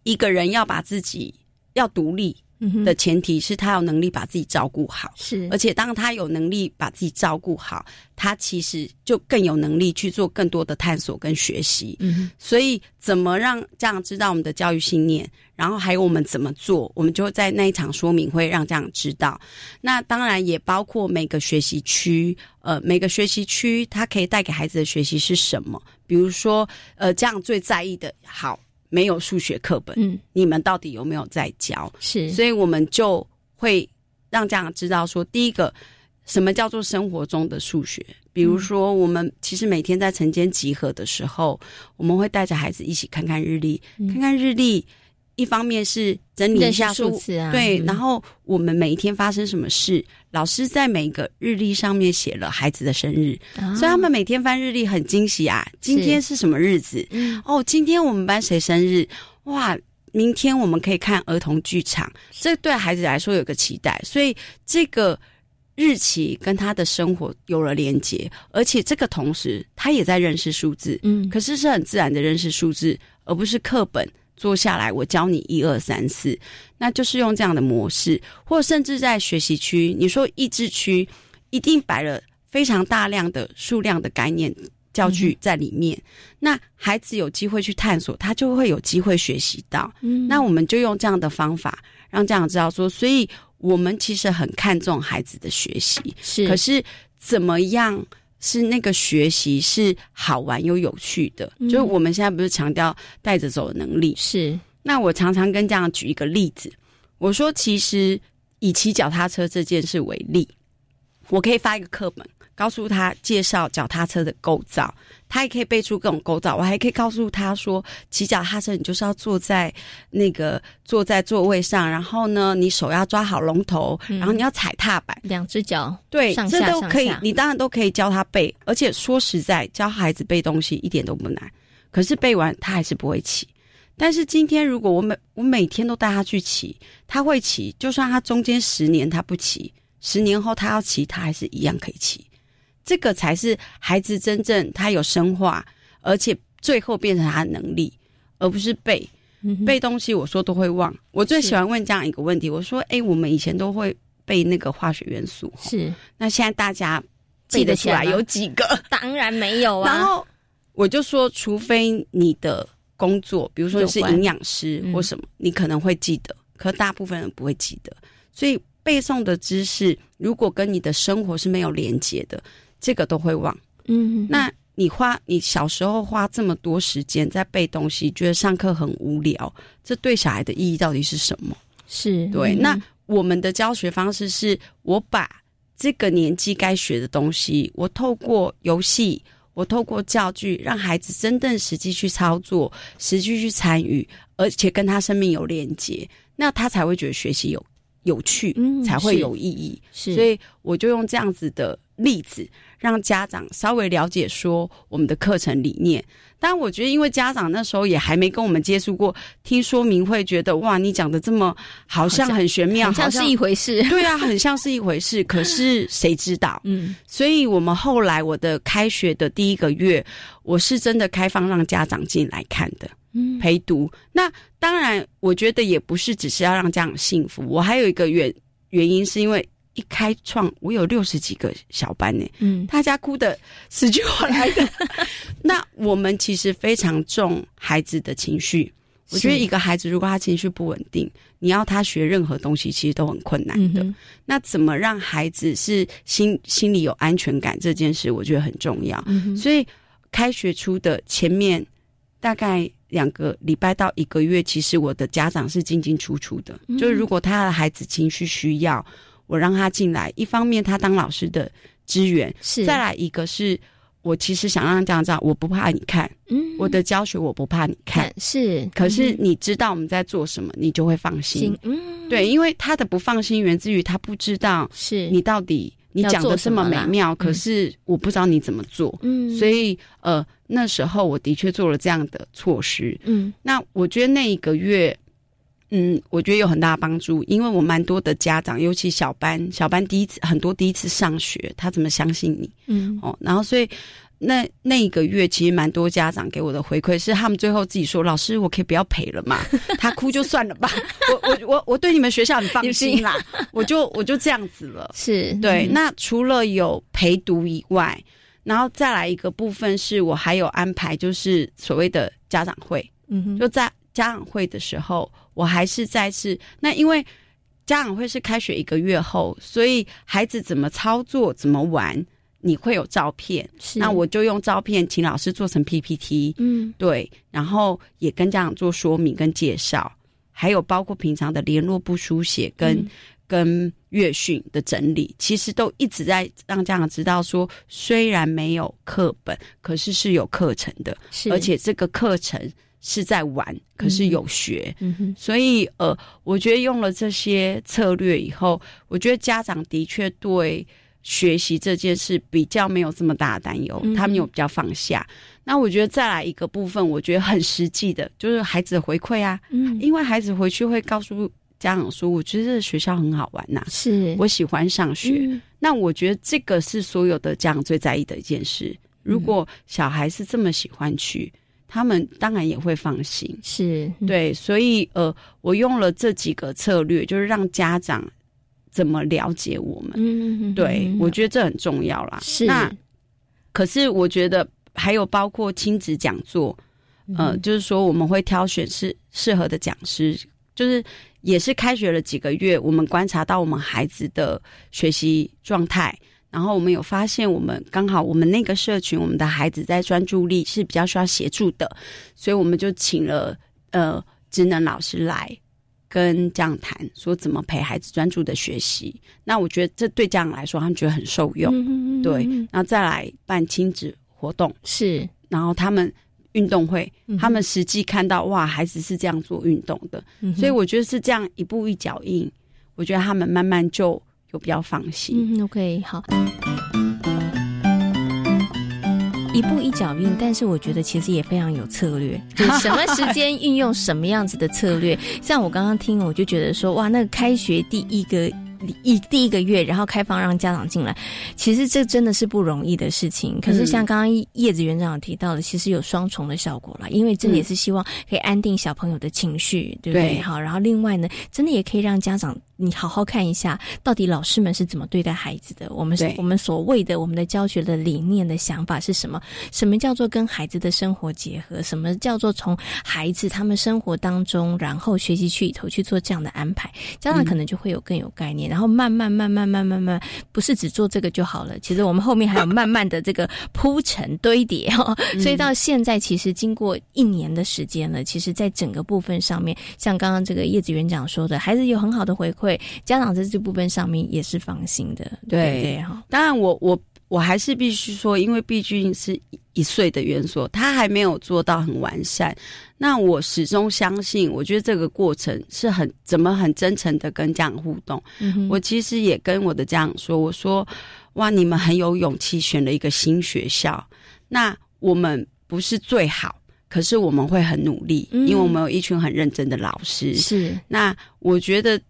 一个人要把自己要独立。的前提是他有能力把自己照顾好，是而且当他有能力把自己照顾好，他其实就更有能力去做更多的探索跟学习。嗯哼所以，怎么让家长知道我们的教育信念，然后还有我们怎么做，我们就在那一场说明会让家长知道。那当然也包括每个学习区，呃，每个学习区它可以带给孩子的学习是什么？比如说，呃，家长最在意的，好。没有数学课本，嗯，你们到底有没有在教？是，所以我们就会让家长知道说，第一个，什么叫做生活中的数学？比如说，我们其实每天在晨间集合的时候，我们会带着孩子一起看看日历，看看日历。一方面是整理一下数字啊，对，然后我们每一天发生什么事，老师在每个日历上面写了孩子的生日，所以他们每天翻日历很惊喜啊。今天是什么日子？哦，今天我们班谁生日？哇，明天我们可以看儿童剧场，这对孩子来说有个期待，所以这个日期跟他的生活有了连接，而且这个同时他也在认识数字，嗯，可是是很自然的认识数字，而不是课本。坐下来，我教你一二三四，那就是用这样的模式，或甚至在学习区，你说益智区一定摆了非常大量的数量的概念教具在里面，那孩子有机会去探索，他就会有机会学习到。嗯，那我们就用这样的方法，让家长知道说，所以我们其实很看重孩子的学习，是，可是怎么样？是那个学习是好玩又有趣的，就是我们现在不是强调带着走的能力。是，那我常常跟家长举一个例子，我说其实以骑脚踏车这件事为例，我可以发一个课本。告诉他介绍脚踏车的构造，他也可以背出各种构造。我还可以告诉他说，骑脚踏车你就是要坐在那个坐在座位上，然后呢，你手要抓好龙头，然后你要踩踏板，两只脚对，上这都可以。你当然都可以教他背，而且说实在，教孩子背东西一点都不难。可是背完他还是不会骑。但是今天如果我每我每天都带他去骑，他会骑。就算他中间十年他不骑，十年后他要骑，他还是一样可以骑。这个才是孩子真正他有深化，而且最后变成他的能力，而不是背背东西。我说都会忘。我最喜欢问这样一个问题：我说，哎，我们以前都会背那个化学元素，是那现在大家记得出来有几个？当然没有啊。然后我就说，除非你的工作，比如说你是营养师或什么，你可能会记得，可大部分人不会记得。所以背诵的知识，如果跟你的生活是没有连接的。这个都会忘，嗯，那你花你小时候花这么多时间在背东西，觉得上课很无聊，这对小孩的意义到底是什么？是对。那我们的教学方式是，我把这个年纪该学的东西，我透过游戏，我透过教具，让孩子真正实际去操作，实际去参与，而且跟他生命有连接，那他才会觉得学习有有趣，嗯，才会有意义。是，所以我就用这样子的例子。让家长稍微了解说我们的课程理念，但我觉得因为家长那时候也还没跟我们接触过，听说明会觉得哇，你讲的这么好像很玄妙，好像是一回事。*laughs* 对啊，很像是一回事。*laughs* 可是谁知道？嗯，所以我们后来我的开学的第一个月，我是真的开放让家长进来看的，嗯，陪读。那当然，我觉得也不是只是要让家长幸福，我还有一个原原因是因为。一开创，我有六十几个小班呢，嗯，大家哭的死去活来的。*laughs* 那我们其实非常重孩子的情绪。我觉得一个孩子如果他情绪不稳定，你要他学任何东西，其实都很困难的。那怎么让孩子是心心里有安全感这件事，我觉得很重要。所以开学初的前面大概两个礼拜到一个月，其实我的家长是进进出出的。就是如果他的孩子情绪需要。我让他进来，一方面他当老师的支援，是。再来一个是我其实想让家长我不怕你看，嗯，我的教学我不怕你看，是，可是你知道我们在做什么，你就会放心，嗯，对，因为他的不放心源自于他不知道是。你到底你讲的这么美妙，可是我不知道你怎么做，嗯，所以呃那时候我的确做了这样的措施，嗯，那我觉得那一个月。嗯，我觉得有很大的帮助，因为我蛮多的家长，尤其小班，小班第一次很多第一次上学，他怎么相信你？嗯，哦，然后所以那那一个月，其实蛮多家长给我的回馈是，他们最后自己说：“老师，我可以不要陪了嘛？*laughs* 他哭就算了吧，我我我我对你们学校很放心啦，我就我就这样子了。”是对。那除了有陪读以外，然后再来一个部分是我还有安排，就是所谓的家长会，嗯哼，就在。家长会的时候，我还是再次那，因为家长会是开学一个月后，所以孩子怎么操作、怎么玩，你会有照片，那我就用照片请老师做成 PPT，嗯，对，然后也跟家长做说明跟介绍，还有包括平常的联络簿书写跟、嗯。跟阅讯的整理，其实都一直在让家长知道说，虽然没有课本，可是是有课程的，是而且这个课程是在玩，可是有学，嗯哼，所以呃，我觉得用了这些策略以后，我觉得家长的确对学习这件事比较没有这么大的担忧，嗯他们有比较放下。那我觉得再来一个部分，我觉得很实际的，就是孩子的回馈啊，嗯，因为孩子回去会告诉家长说，我觉得这个学校很好玩呐、是我喜欢上学。嗯那我觉得这个是所有的家长最在意的一件事。如果小孩是这么喜欢去，他们当然也会放心。是，对，所以呃，我用了这几个策略，就是让家长怎么了解我们。嗯，对，我觉得这很重要啦。是那可是我觉得还有包括亲子讲座，呃，嗯就是说我们会挑选适适合的讲师，就是也是开学了几个月，我们观察到我们孩子的学习状态。然后我们有发现，我们刚好我们那个社群，我们的孩子在专注力是比较需要协助的，所以我们就请了呃职能老师来跟家长谈，说怎么陪孩子专注的学习。那我觉得这对家长来说，他们觉得很受用。嗯对，然后再来办亲子活动，是，然后他们运动会，嗯他们实际看到哇，孩子是这样做运动的，嗯所以我觉得是这样一步一脚印，我觉得他们慢慢就有比较放心。嗯，OK，好。一步一脚印，但是我觉得其实也非常有策略，*laughs* 就是什么时间运用什么样子的策略。*laughs* 像我刚刚听，我就觉得说，哇，那个开学第一个一第一个月，然后开放让家长进来，其实这真的是不容易的事情。可是像刚刚叶子园长提到的，其实有双重的效果啦，因为这也是希望可以安定小朋友的情绪，对不？对好，然后另外呢，真的也可以让家长你好好看一下，到底老师们是怎么对待孩子的。我们是我们所谓的我们的教学的理念的想法是什么？什么叫做跟孩子的生活结合？什么叫做从孩子他们生活当中，然后学习区里头去做这样的安排？家长可能就会有更有概念，然后慢慢慢慢慢慢慢，不是只做这个就好了。其实我们后面还有慢慢的这个铺陈堆叠哈、哦，所以到现在其实经过一年的时间了，其实在整个部分上面，像刚刚这个叶子园长说的，孩子有很好的回馈，家长在这部分上面也是放心的，对对哈？当然我，我我还是必须说，因为毕竟是一一岁的园所，他还没有做到很完善。那我始终相信，我觉得这个过程是很怎么很真诚的跟家长互动。嗯我其实也跟我的家长说，我说哇，你们很有勇气选了一个新学校，那我们不是最好。可是我们会很努力，嗯因为我们有一群很认真的老师。是，那我觉得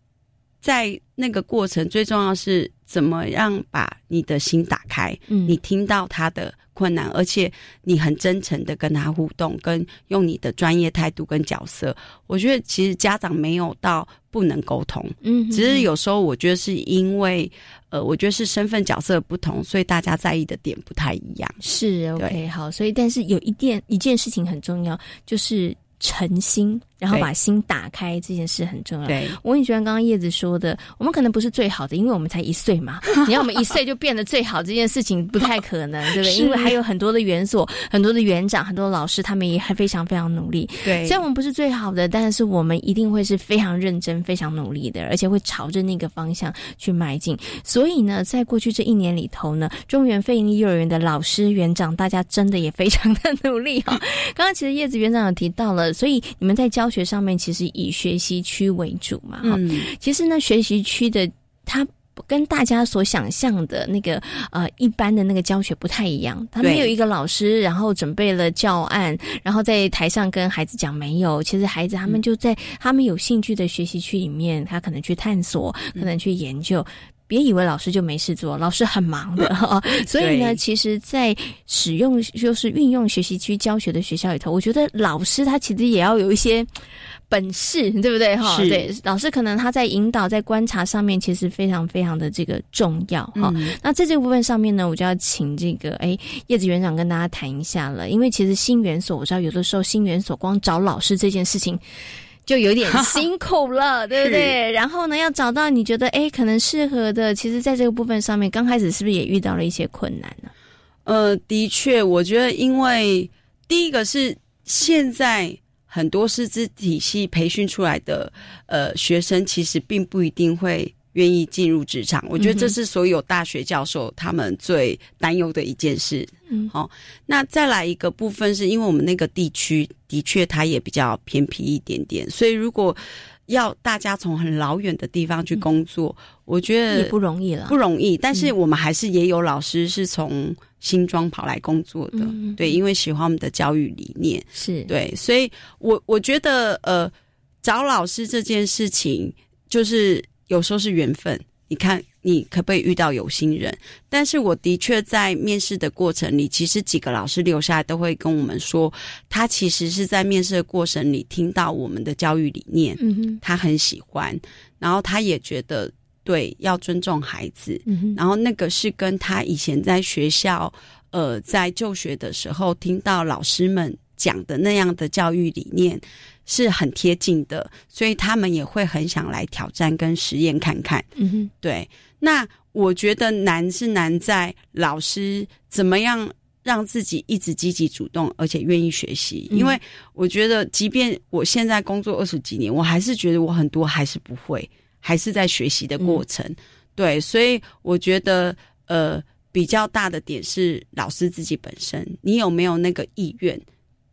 在那个过程最重要是怎么样把你的心打开，嗯你听到他的困难，而且你很真诚的跟他互动，跟用你的专业态度跟角色。我觉得其实家长没有到不能沟通，嗯哼只是有时候我觉得是因为呃，我觉得是身份角色不同，所以大家在意的点不太一样。是 OK 好，所以但是有一件一件事情很重要，就是诚心，然后把心打开，这件事很重要。对我很喜欢刚刚叶子说的，我们可能不是最好的，因为我们才一岁嘛。*laughs* 你要我们一岁就变得最好，这件事情不太可能，*laughs* 对不对？因为还有很多的园所、很多的园长、很多老师，他们也还非常非常努力。对虽然我们不是最好的，但是我们一定会是非常认真、非常努力的，而且会朝着那个方向去迈进。所以呢，在过去这一年里头呢，中原非营利幼儿园的老师、园长，大家真的也非常的努力哈、*laughs* 刚刚其实叶子园长有提到了，所以你们在教学上面其实以学习区为主嘛哈、嗯其实呢，学习区的它。跟大家所想象的那个呃一般的那个教学不太一样，他对没有一个老师，然后准备了教案，然后在台上跟孩子讲没有。其实孩子他们就在他们有兴趣的学习区里面，他可能去探索，可能去研究。别以为老师就没事做，老师很忙的 *laughs* 哈。所以呢，其实，在使用就是运用学习区教学的学校里头，我觉得老师他其实也要有一些本事，对不对哈？对，老师可能他在引导、在观察上面，其实非常非常的这个重要哈。嗯那在这个部分上面呢，我就要请这个哎叶子园长跟大家谈一下了，因为其实新园所我知道有的时候新园所光找老师这件事情。就有点 *laughs* 辛苦了，对不对？然后呢，要找到你觉得哎可能适合的，其实在这个部分上面，刚开始是不是也遇到了一些困难呢？呃，的确，我觉得因为第一个是现在很多师资体系培训出来的呃学生，其实并不一定会愿意进入职场。我觉得这是所有大学教授他们最担忧的一件事。嗯，好，那再来一个部分，是因为我们那个地区的确它也比较偏僻一点点，所以如果要大家从很老远的地方去工作，我觉得也不容易了，不容易。但是我们还是也有老师是从新庄跑来工作的，对，因为喜欢我们的教育理念，是对，所以我我觉得呃，找老师这件事情，就是有时候是缘分。你看，你可不可以遇到有心人？但是我的确在面试的过程里，其实几个老师留下来都会跟我们说，他其实是在面试的过程里听到我们的教育理念，嗯哼，他很喜欢，然后他也觉得对要尊重孩子，嗯哼，然后那个是跟他以前在学校呃在就学的时候听到老师们讲的那样的教育理念。是很贴近的，所以他们也会很想来挑战跟实验看看。嗯哼，对。那我觉得难是难在老师怎么样让自己一直积极主动，而且愿意学习。因为我觉得，即便我现在工作二十几年，我还是觉得我很多还是不会，还是在学习的过程。对，所以我觉得，呃，比较大的点是老师自己本身，你有没有那个意愿？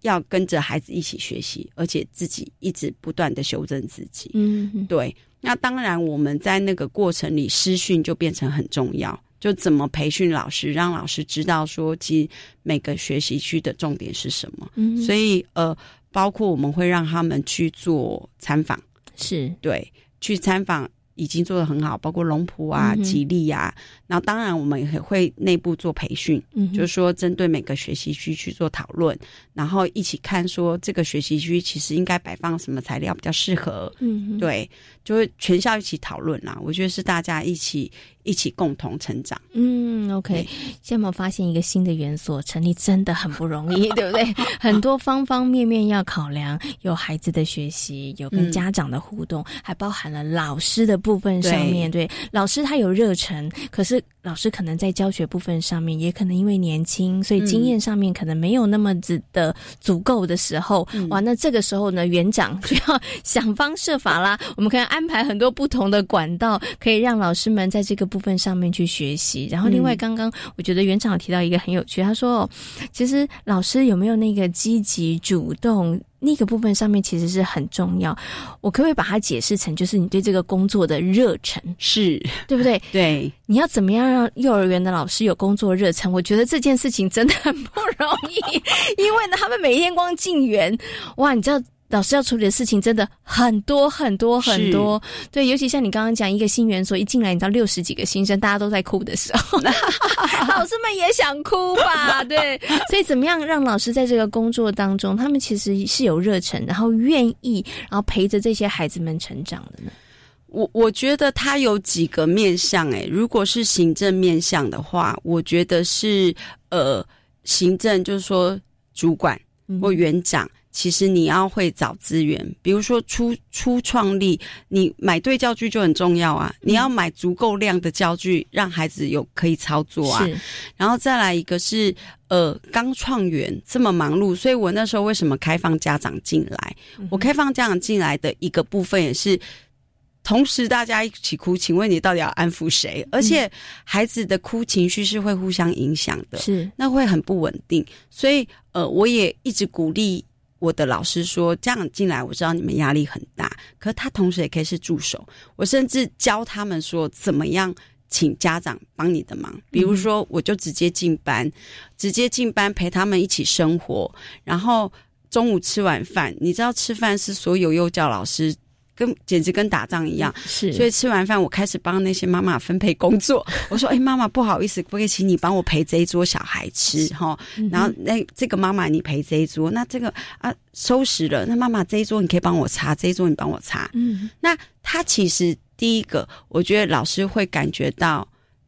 要跟着孩子一起学习，而且自己一直不断的修正自己。嗯，对。那当然，我们在那个过程里，师训就变成很重要。就怎么培训老师，让老师知道说，其实每个学习区的重点是什么。嗯，所以呃，包括我们会让他们去做参访，是对，去参访已经做的很好，包括龙浦啊、吉利啊。然后当然，我们也会内部做培训，嗯，就是说针对每个学习区去做讨论，然后一起看说这个学习区其实应该摆放什么材料比较适合，嗯，对，就会全校一起讨论啦。我觉得是大家一起一起共同成长。嗯，OK。现在有没有发现一个新的元素成立真的很不容易，*laughs* 对不对？很多方方面面要考量，有孩子的学习，有跟家长的互动，还包含了老师的部分上面。对，老师他有热忱，可是。老师可能在教学部分上面，也可能因为年轻，所以经验上面可能没有那么子的足够的时候，哇，那这个时候呢，园长就要想方设法啦。*laughs* 我们可以安排很多不同的管道，可以让老师们在这个部分上面去学习。然后，另外刚刚我觉得园长提到一个很有趣，他说，其实老师有没有那个积极主动？那个部分上面其实是很重要，我可不可以把它解释成就是你对这个工作的热忱，是对不对？*laughs* 对，你要怎么样让幼儿园的老师有工作热忱？我觉得这件事情真的很不容易，*laughs* 因为呢，他们每天光进园，哇，你知道。老师要处理的事情真的很多很多很多，对，尤其像你刚刚讲一个新园所一进来，你知道六十几个新生，大家都在哭的时候，*laughs* 老师们也想哭吧？对，所以怎么样让老师在这个工作当中，他们其实是有热忱，然后愿意，然后陪着这些孩子们成长的呢？我我觉得他有几个面向，诶，如果是行政面向的话，我觉得是呃，行政就是说主管或园长。其实你要会找资源，比如说初初创立，你买对教具就很重要啊。你要买足够量的教具，让孩子有可以操作啊。然后再来一个是，呃，刚创园这么忙碌，所以我那时候为什么开放家长进来？我开放家长进来的一个部分也是，同时大家一起哭，请问你到底要安抚谁？而且孩子的哭情绪是会互相影响的，是那会很不稳定。所以呃，我也一直鼓励。我的老师说：“这样进来，我知道你们压力很大，可他同时也可以是助手。我甚至教他们说，怎么样请家长帮你的忙。比如说，我就直接进班，直接进班陪他们一起生活。然后中午吃完饭，你知道吃饭是所有幼教老师。”跟简直跟打仗一样，是。所以吃完饭，我开始帮那些妈妈分配工作。*laughs* 我说：“哎，妈妈，不好意思，可不可以请你帮我陪这一桌小孩吃？哈，然后那这个妈妈你陪这一桌，那这个啊收拾了，那妈妈这一桌你可以帮我擦，这一桌你帮我擦。嗯，那他其实第一个，我觉得老师会感觉到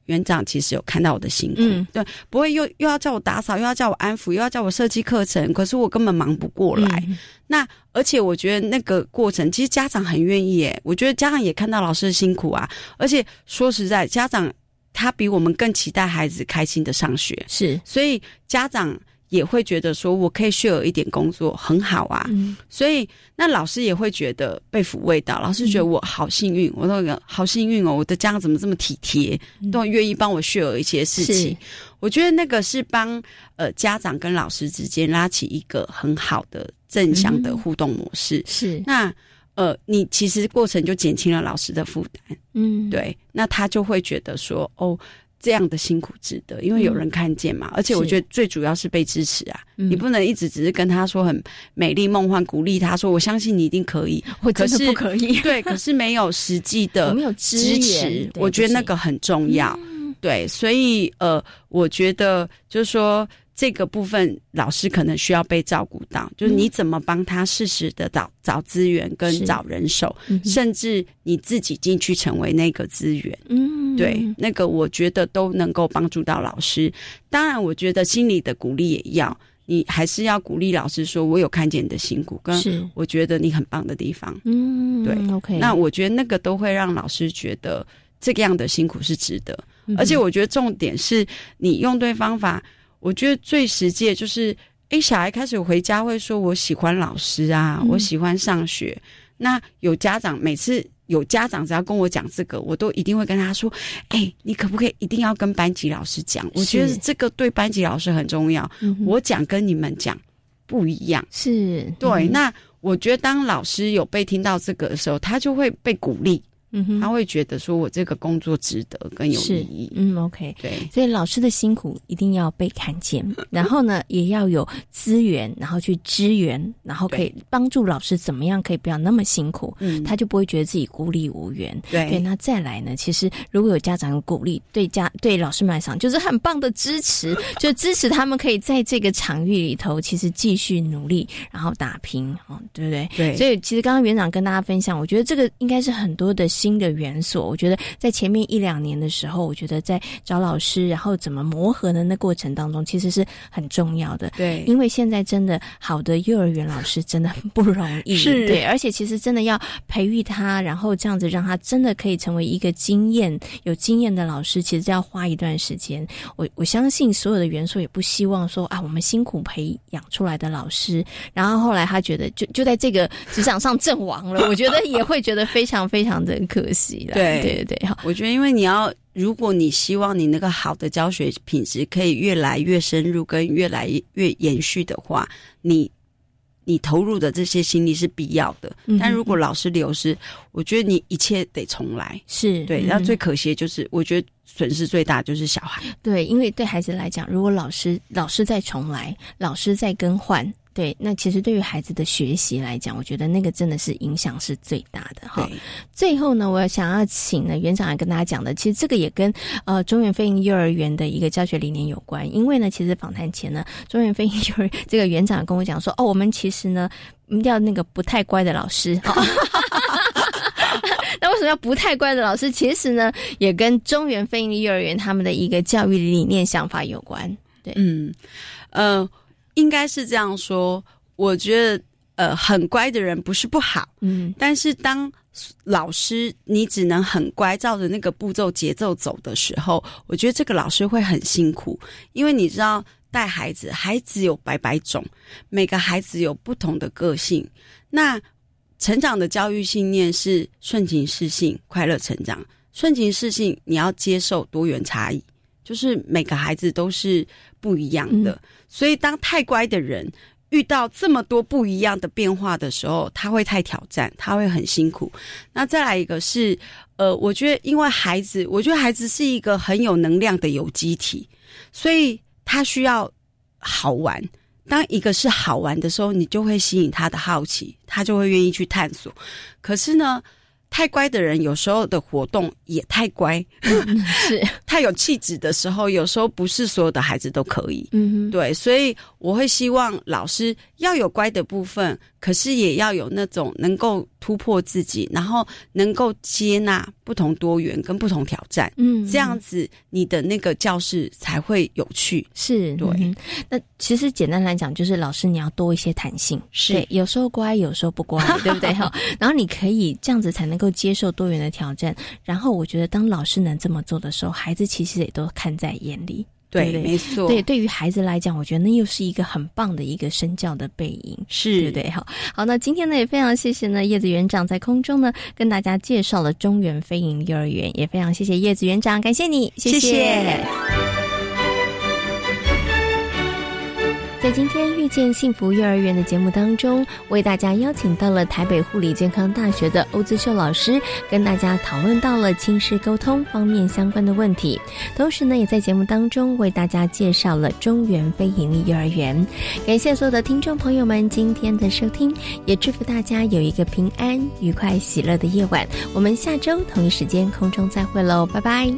园长其实有看到我的辛苦，嗯。对，不会又又要叫我打扫，又要叫我安抚，又要叫我设计课程，可是我根本忙不过来。嗯。那而且我觉得那个过程，其实家长很愿意耶，我觉得家长也看到老师的辛苦啊，而且说实在，家长他比我们更期待孩子开心的上学，是，所以家长也会觉得说我可以 share 一点工作，很好啊。嗯所以那老师也会觉得被抚慰到，老师觉得我好幸运，我那个好幸运哦，我的家长怎么这么体贴，都愿意帮我 share 一些事情。我觉得那个是帮呃家长跟老师之间拉起一个很好的正向的互动模式。是，那呃，你其实过程就减轻了老师的负担，嗯，对，那他就会觉得说哦。这样的辛苦值得，因为有人看见嘛，而且我是。觉得最主要是被支持啊。嗯。你不能一直只是跟他说很美丽梦幻，鼓励他说我相信你一定可以，*laughs* 我真的可是不可以。*laughs* 对，可是没有实际的 *laughs* 没有支持，我觉得那个很重要。对，所以呃，我觉得就是说这个部分，老师可能需要被照顾到，就是你怎么帮他适时的找找资源跟找人手，嗯甚至你自己进去成为那个资源。嗯，对，那个我觉得都能够帮助到老师。当然，我觉得心里的鼓励也要，你还是要鼓励老师说：“我有看见你的辛苦，跟是我觉得你很棒的地方。”嗯，对，OK，那我觉得那个都会让老师觉得这个样的辛苦是值得。嗯而且我觉得重点是你用对方法，我觉得最实际的就是，诶，小孩开始回家会说：“我喜欢老师啊，嗯我喜欢上学。”那有家长每次有家长只要跟我讲这个，我都一定会跟他说：“哎、你可不可以一定要跟班级老师讲？我觉得是这个对班级老师很重要。嗯我讲跟你们讲不一样。”是对，嗯那我觉得当老师有被听到这个的时候，他就会被鼓励，嗯哼。他会觉得说我这个工作值得更有意是义。嗯，OK，对，所以老师的辛苦一定要被看见，*laughs* 然后呢，也要有资源，然后去支援，然后可以帮助老师怎么样可以不要那么辛苦，嗯。他就不会觉得自己孤立无援。对。对，那再来呢，其实如果有家长鼓励，对家对老师们来讲就是很棒的支持，*laughs* 就支持他们可以在这个场域里头，其实继续努力，然后打拼，哦，对不对？对。所以其实刚刚园长跟大家分享，我觉得这个应该是很多的新的园所。我觉得在前面一两年的时候，我觉得在找老师，然后怎么磨合的那过程当中，其实是很重要的。对因为现在真的好的幼儿园老师真的很不容易，是对，而且其实真的要培育他，然后这样子让他真的可以成为一个经验有经验的老师，其实要花一段时间。我我相信所有的园所也不希望说啊，我们辛苦培养出来的老师，然后后来他觉得就就在这个职场上阵亡了，我觉得也会觉得非常非常的可惜了。对对对对，好，我觉得，因为你要，如果你希望你那个好的教学品质可以越来越深入，跟越来越延续的话，你你投入的这些心力是必要的。但如果老师流失，我觉得你一切得重来。是对，嗯那最可惜的就是，我觉得损失最大就是小孩。对，因为对孩子来讲，如果老师老师再重来，老师再更换。对，那其实对于孩子的学习来讲，我觉得那个真的是影响是最大的哈。最后呢，我想要请呢园长来跟大家讲的，其实这个也跟呃中原飞鹰幼儿园的一个教学理念有关。因为呢，其实访谈前呢，中原飞鹰幼儿这个园长跟我讲说，哦，我们其实呢要那个不太乖的老师。哦 *laughs* 那为什么要不太乖的老师？其实呢，也跟中原飞鹰幼儿园他们的一个教育理念想法有关。对，嗯，呃，应该是这样说。我觉得，呃，很乖的人不是不好，嗯，但是当老师你只能很乖，照着那个步骤节奏走的时候，我觉得这个老师会很辛苦，因为你知道带孩子，孩子有百百种，每个孩子有不同的个性。那成长的教育信念是顺情适性，快乐成长。顺情适性，你要接受多元差异，就是每个孩子都是不一样的。嗯所以，当太乖的人遇到这么多不一样的变化的时候，他会太挑战，他会很辛苦。那再来一个是，呃，我觉得因为孩子，我觉得孩子是一个很有能量的有机体，所以他需要好玩。当一个是好玩的时候，你就会吸引他的好奇，他就会愿意去探索。可是呢，太乖的人有时候的活动也太乖，是。*laughs* 太有气质的时候，有时候不是所有的孩子都可以。嗯哼，对，所以我会希望老师要有乖的部分，可是也要有那种能够突破自己，然后能够接纳不同多元跟不同挑战，嗯这样子你的那个教室才会有趣。是对、嗯那其实简单来讲，就是老师你要多一些弹性，是对有时候乖，有时候不乖，*laughs* 对不对？哈，然后你可以这样子才能够接受多元的挑战。然后我觉得，当老师能这么做的时候，孩子其实也都看在眼里。对对对？没错。对，对于孩子来讲，我觉得那又是一个很棒的一个身教的背影，是。对不对？好，好，那今天呢也非常谢谢呢叶子园长在空中呢跟大家介绍了中原飞营幼儿园，也非常谢谢叶子园长，感谢你，谢。谢谢在今天遇见幸福幼儿园的节目当中，为大家邀请到了台北护理健康大学的欧姿秀老师，跟大家讨论到了亲师沟通方面相关的问题。同时呢，也在节目当中为大家介绍了中原非盈利幼儿园。感谢所有的听众朋友们今天的收听，也祝福大家有一个平安、愉快、喜乐的夜晚。我们下周同一时间空中再会喽，拜拜。